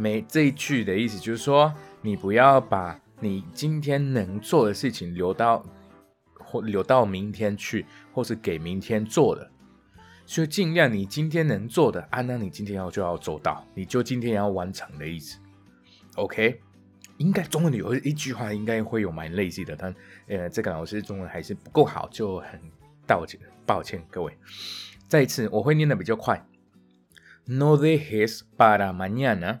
每这一句的意思就是说，你不要把你今天能做的事情留到或留到明天去，或是给明天做的，就尽量你今天能做的，啊，那你今天要就要做到，你就今天要完成的意思。OK，应该中文里有一句话应该会有蛮类似的，但呃，这个老师中文还是不够好，就很道歉，抱歉各位。再一次，我会念的比较快。No dejes para mañana。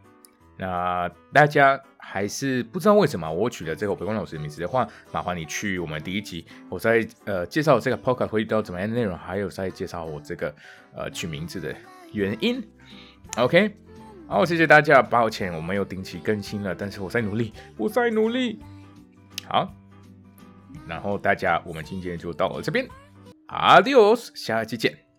那大家还是不知道为什么我取了这个北光老师的名字的话，麻烦你去我们第一集，我在呃介绍这个 podcast 会遇到怎么样的内容，还有在介绍我这个呃取名字的原因。OK，好，谢谢大家，抱歉我没有定期更新了，但是我在努力，我在努力。好，然后大家我们今天就到了这边，Adios，下期见。